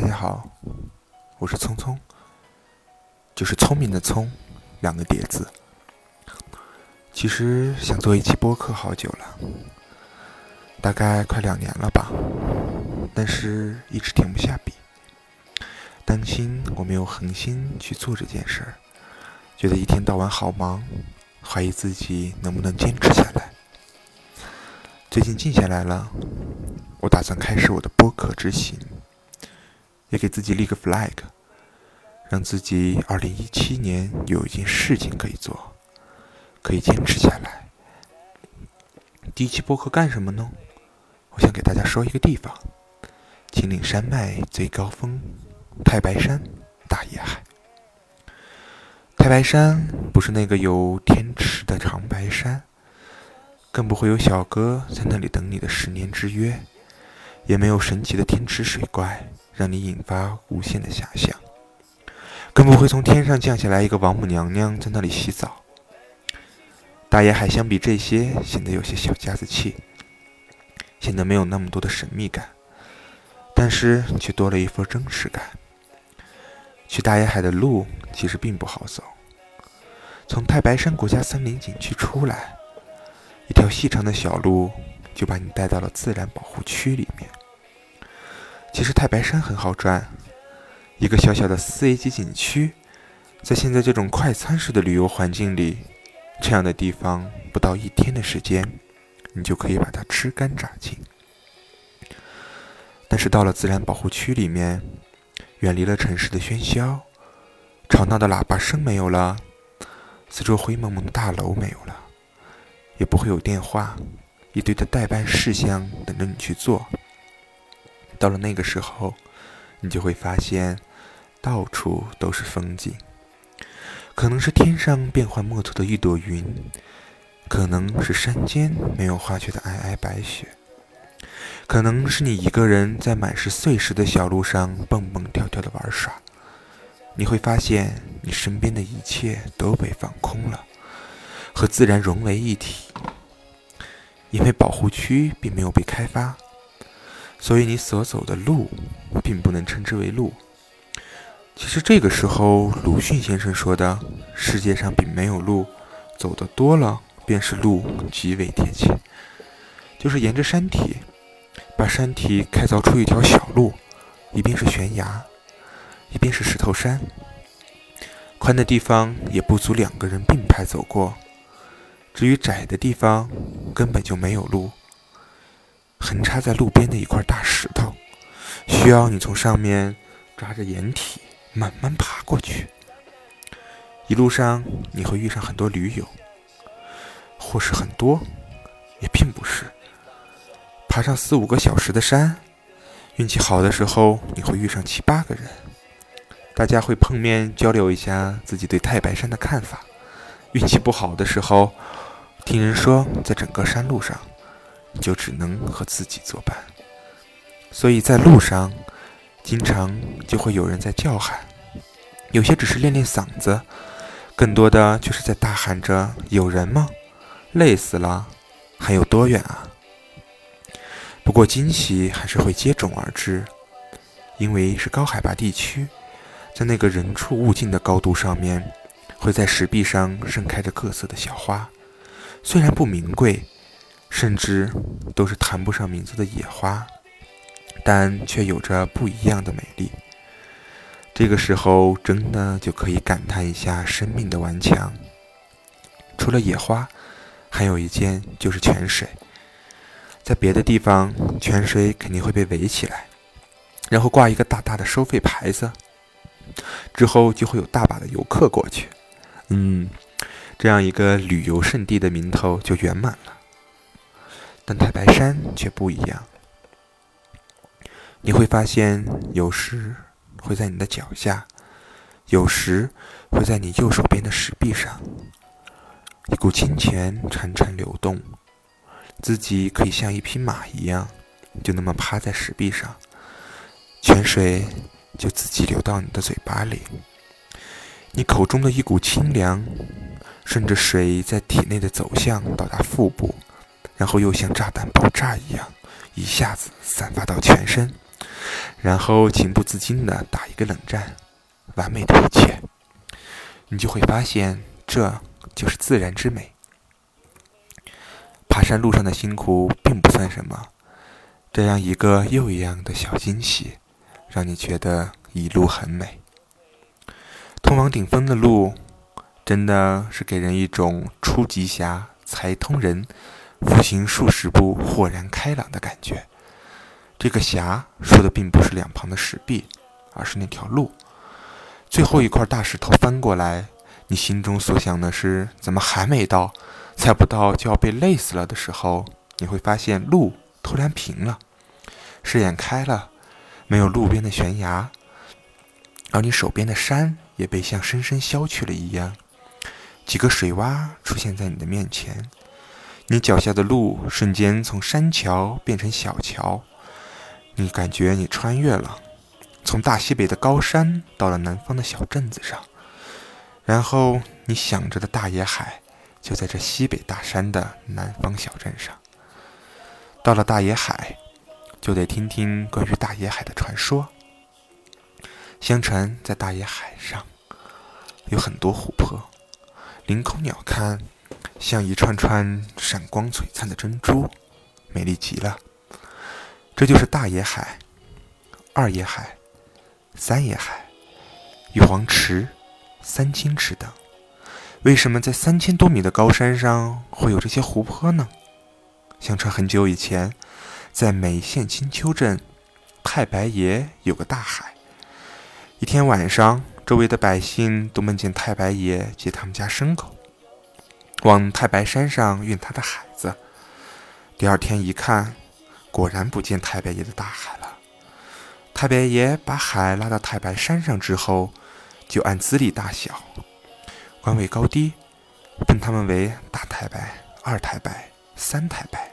大家好，我是聪聪，就是聪明的聪，两个叠字。其实想做一期播客好久了，大概快两年了吧，但是一直停不下笔，担心我没有恒心去做这件事儿，觉得一天到晚好忙，怀疑自己能不能坚持下来。最近静下来了，我打算开始我的播客之行。也给自己立个 flag，让自己二零一七年有一件事情可以做，可以坚持下来。第一期播客干什么呢？我想给大家说一个地方：秦岭山脉最高峰——太白山大野海。太白山不是那个有天池的长白山，更不会有小哥在那里等你的十年之约，也没有神奇的天池水怪。让你引发无限的遐想，更不会从天上降下来一个王母娘娘在那里洗澡。大野海相比这些显得有些小家子气，显得没有那么多的神秘感，但是却多了一份真实感。去大野海的路其实并不好走，从太白山国家森林景区出来，一条细长的小路就把你带到了自然保护区里面。其实太白山很好转，一个小小的四 A 级景区，在现在这种快餐式的旅游环境里，这样的地方不到一天的时间，你就可以把它吃干榨净。但是到了自然保护区里面，远离了城市的喧嚣，吵闹的喇叭声没有了，四周灰蒙蒙的大楼没有了，也不会有电话，一堆的代办事项等着你去做。到了那个时候，你就会发现，到处都是风景。可能是天上变幻莫测的一朵云，可能是山间没有化雪的皑皑白雪，可能是你一个人在满是碎石的小路上蹦蹦跳跳的玩耍。你会发现，你身边的一切都被放空了，和自然融为一体。因为保护区并没有被开发。所以你所走的路，并不能称之为路。其实这个时候，鲁迅先生说的“世界上并没有路，走的多了便是路”极为贴切。就是沿着山体，把山体开凿出一条小路，一边是悬崖，一边是石头山，宽的地方也不足两个人并排走过。至于窄的地方，根本就没有路。横插在路边的一块大石头，需要你从上面抓着掩体慢慢爬过去。一路上你会遇上很多驴友，或是很多，也并不是。爬上四五个小时的山，运气好的时候你会遇上七八个人，大家会碰面交流一下自己对太白山的看法。运气不好的时候，听人说在整个山路上。就只能和自己作伴，所以在路上，经常就会有人在叫喊，有些只是练练嗓子，更多的却是在大喊着：“有人吗？累死了，还有多远啊？”不过惊喜还是会接踵而至，因为是高海拔地区，在那个人畜无尽的高度上面，会在石壁上盛开着各色的小花，虽然不名贵。甚至都是谈不上名字的野花，但却有着不一样的美丽。这个时候，真的就可以感叹一下生命的顽强。除了野花，还有一件就是泉水。在别的地方，泉水肯定会被围起来，然后挂一个大大的收费牌子，之后就会有大把的游客过去。嗯，这样一个旅游胜地的名头就圆满了。但太白山却不一样，你会发现，有时会在你的脚下，有时会在你右手边的石壁上，一股清泉潺潺流动，自己可以像一匹马一样，就那么趴在石壁上，泉水就自己流到你的嘴巴里，你口中的一股清凉，顺着水在体内的走向到达腹部。然后又像炸弹爆炸一样，一下子散发到全身，然后情不自禁的打一个冷战，完美的一切，你就会发现这就是自然之美。爬山路上的辛苦并不算什么，这样一个又一样的小惊喜，让你觉得一路很美。通往顶峰的路，真的是给人一种出极狭才通人，步行数十步豁然开朗的感觉。这个峡说的并不是两旁的石壁，而是那条路。最后一块大石头翻过来，你心中所想的是：怎么还没到？猜不到就要被累死了的时候，你会发现路突然平了，视野开了，没有路边的悬崖，而你手边的山也被像深深削去了一样。几个水洼出现在你的面前，你脚下的路瞬间从山桥变成小桥，你感觉你穿越了，从大西北的高山到了南方的小镇子上，然后你想着的大野海。就在这西北大山的南方小镇上。到了大野海，就得听听关于大野海的传说。相传在大野海上有很多湖泊，凌空鸟瞰，像一串串闪光璀璨的珍珠，美丽极了。这就是大野海、二野海、三野海、玉皇池、三清池等。为什么在三千多米的高山上会有这些湖泊呢？相传很久以前，在眉县青丘镇，太白爷有个大海。一天晚上，周围的百姓都梦见太白爷接他们家牲口，往太白山上运他的海子。第二天一看，果然不见太白爷的大海了。太白爷把海拉到太白山上之后，就按资历大小。官位高低，分他们为大太白、二太白、三太白。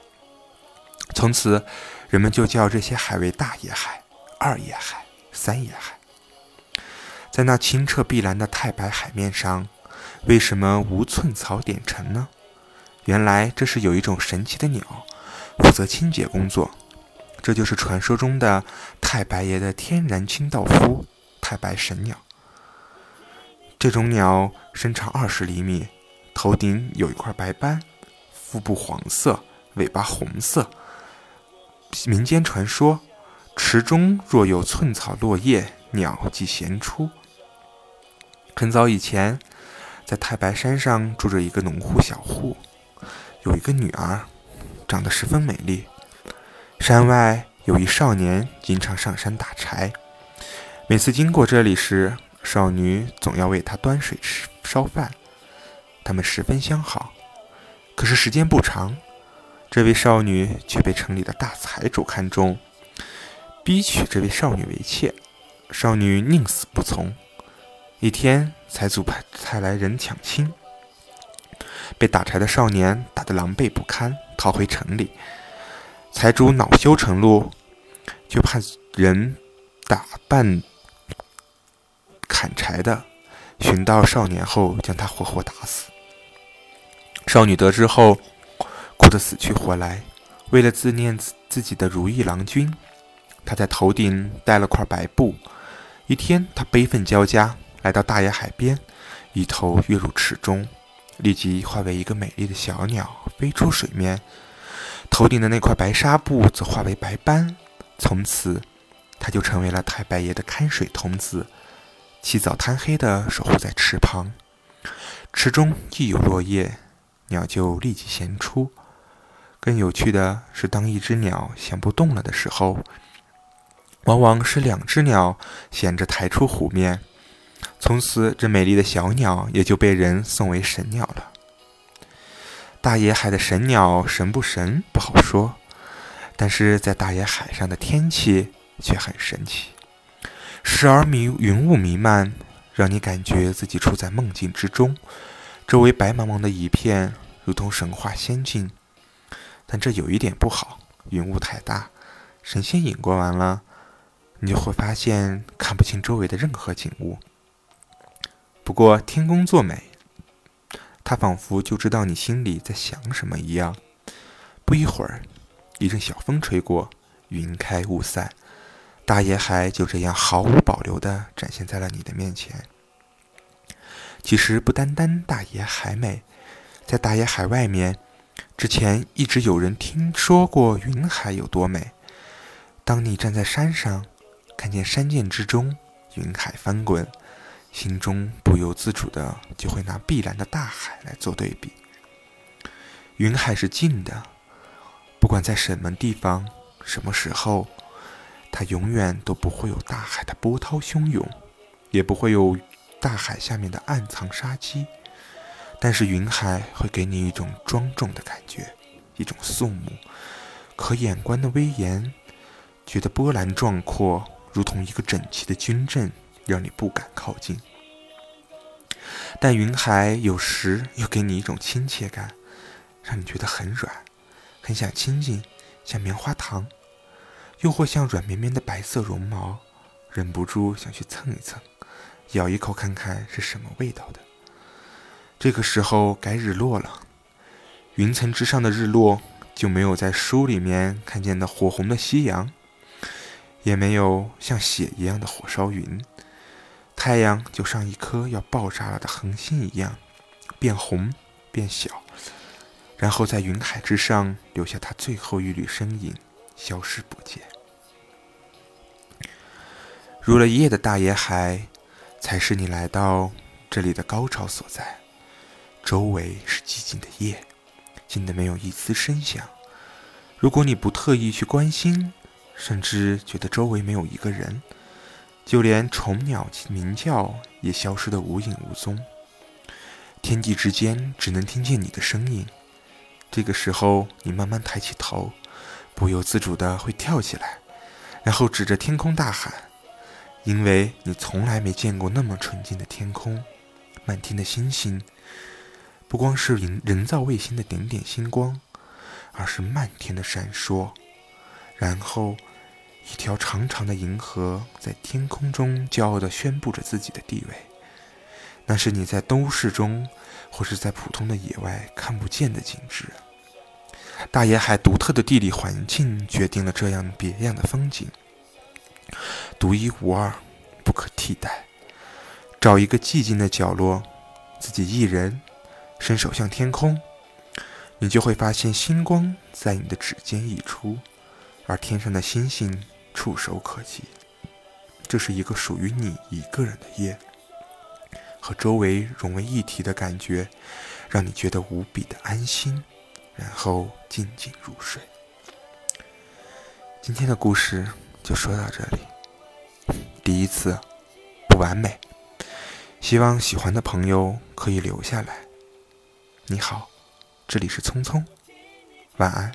从此，人们就叫这些海为大野海、二野海、三野海。在那清澈碧蓝的太白海面上，为什么无寸草点尘呢？原来这是有一种神奇的鸟，负责清洁工作。这就是传说中的太白爷的天然清道夫——太白神鸟。这种鸟身长二十厘米，头顶有一块白斑，腹部黄色，尾巴红色。民间传说，池中若有寸草落叶，鸟即衔出。很早以前，在太白山上住着一个农户小户，有一个女儿，长得十分美丽。山外有一少年，经常上山打柴，每次经过这里时，少女总要为他端水吃烧饭，他们十分相好。可是时间不长，这位少女却被城里的大财主看中，逼娶这位少女为妾。少女宁死不从。一天，财主派派来人抢亲，被打柴的少年打得狼狈不堪，逃回城里。财主恼羞成怒，就派人打扮。砍柴的寻到少年后，将他活活打死。少女得知后，哭得死去活来。为了自念自己的如意郎君，她在头顶戴了块白布。一天，她悲愤交加，来到大野海边，一头跃入池中，立即化为一个美丽的小鸟，飞出水面。头顶的那块白纱布则化为白斑。从此，她就成为了太白爷的看水童子。起早贪黑的守护在池旁，池中一有落叶，鸟就立即衔出。更有趣的是，当一只鸟衔不动了的时候，往往是两只鸟衔着抬出湖面。从此，这美丽的小鸟也就被人送为神鸟了。大野海的神鸟神不神不好说，但是在大野海上的天气却很神奇。时而迷云雾弥漫，让你感觉自己处在梦境之中，周围白茫茫的一片，如同神话仙境。但这有一点不好，云雾太大，神仙引过完了，你就会发现看不清周围的任何景物。不过天公作美，他仿佛就知道你心里在想什么一样。不一会儿，一阵小风吹过，云开雾散。大野海就这样毫无保留地展现在了你的面前。其实不单单大野海美，在大野海外面，之前一直有人听说过云海有多美。当你站在山上，看见山涧之中云海翻滚，心中不由自主的就会拿碧蓝的大海来做对比。云海是静的，不管在什么地方、什么时候，它永远都不会有大海的波涛汹涌，也不会有大海下面的暗藏杀机。但是云海会给你一种庄重的感觉，一种肃穆、可眼观的威严，觉得波澜壮阔，如同一个整齐的军阵，让你不敢靠近。但云海有时又给你一种亲切感。让你觉得很软，很想亲近，像棉花糖，又或像软绵绵的白色绒毛，忍不住想去蹭一蹭，咬一口看看是什么味道的。这个时候该日落了，云层之上的日落就没有在书里面看见的火红的夕阳，也没有像血一样的火烧云，太阳就像一颗要爆炸了的恒星一样，变红变小。然后在云海之上留下它最后一缕身影，消失不见。入了夜的大野海，才是你来到这里的高潮所在。周围是寂静的夜，静的没有一丝声响。如果你不特意去关心，甚至觉得周围没有一个人，就连虫鸟鸣叫也消失得无影无踪。天地之间只能听见你的声音。这个时候，你慢慢抬起头，不由自主的会跳起来，然后指着天空大喊，因为你从来没见过那么纯净的天空，满天的星星，不光是人人造卫星的点点星光，而是漫天的闪烁。然后，一条长长的银河在天空中骄傲地宣布着自己的地位，那是你在都市中。或是在普通的野外看不见的景致，大野海独特的地理环境决定了这样别样的风景，独一无二，不可替代。找一个寂静的角落，自己一人，伸手向天空，你就会发现星光在你的指尖溢出，而天上的星星触手可及。这是一个属于你一个人的夜。和周围融为一体的感觉，让你觉得无比的安心，然后静静入睡。今天的故事就说到这里。第一次不完美，希望喜欢的朋友可以留下来。你好，这里是匆匆，晚安。